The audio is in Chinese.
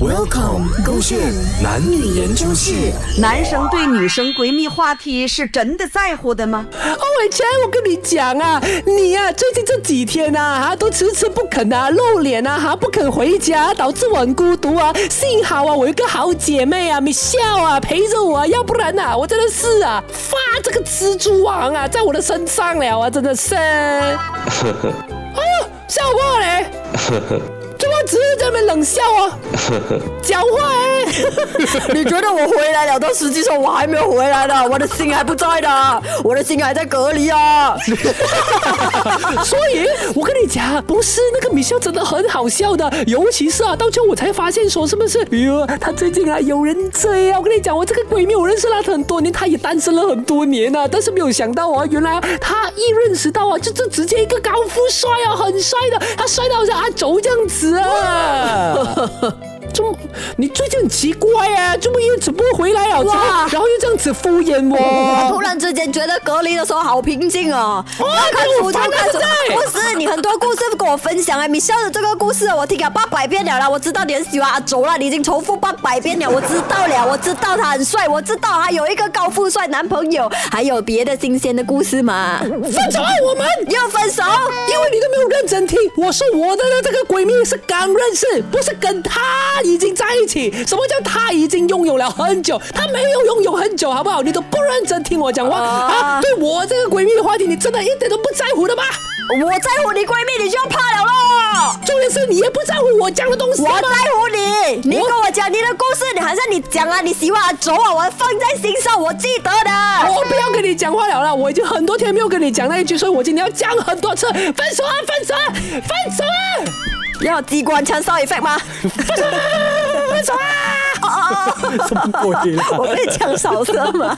Welcome，勾线男女研究室。男生对女生闺蜜话题是真的在乎的吗？哦，伟全，我跟你讲啊，你呀、最近这几天啊，哈都迟迟不肯啊露脸啊，哈不肯回家，导致我很孤独啊。幸好啊，我有一个好姐妹啊，Michelle 啊陪着我啊，要不然呐、我真的是啊发这个蜘蛛网啊在我的身上了啊，真的是。哎 呦，笑我嘞！怎么只是在那边冷笑啊？讲话哎、你觉得我回来了，但实际上我还没有回来呢，我的心还不在的，我的心还在隔离啊。所以，我跟你讲，不是那个米笑真的很好笑的，尤其是啊，到最后我才发现说，是不是？哎呦，她最近啊有人追啊！我跟你讲，我这个闺蜜，我认识她很多年，她也单身了很多年啊，但是没有想到啊，原来她一认识到啊，就就直接一个高富帅啊，很帅的，他帅到像阿轴这样子啊。啊哈 怎么？你最近很奇怪啊？怎么又怎么回来了？哇然后又这样子敷衍我我突？然之间觉得隔离的时候好平静哦。哦看给我书就翻了看书现在，不是你很多故事跟我分享哎，米笑的这个故事我听了八百遍了啦，我知道你很喜欢阿卓了，你已经重复八百遍了，我知道了，我知道他很帅，我知道他有一个高富帅男朋友，还有别的新鲜的故事吗？分手啊，我们！要分手？因为你都没有认真听，我说我的这个闺蜜是刚认识，不是跟他已经在一起。什么叫他已经拥有了很久？他没有拥有很久，好不好？你都不认真听我讲话啊啊！对我这个闺蜜的话题，你真的一点都不在乎的吗？我在乎你闺蜜，你就要怕了咯。重点是你也不在乎我讲的东西吗我在乎你，你跟我讲你的故事，你好像你讲啊，你喜欢啊，走啊，我放在心上，我记得的。我不要跟你讲话了啦，我已经很多天没有跟你讲那一句，所以我今天要讲很多次，分手啊，分手啊，分手啊，要有机关枪 sound effect 吗？什么鬼啦？我被枪扫射吗？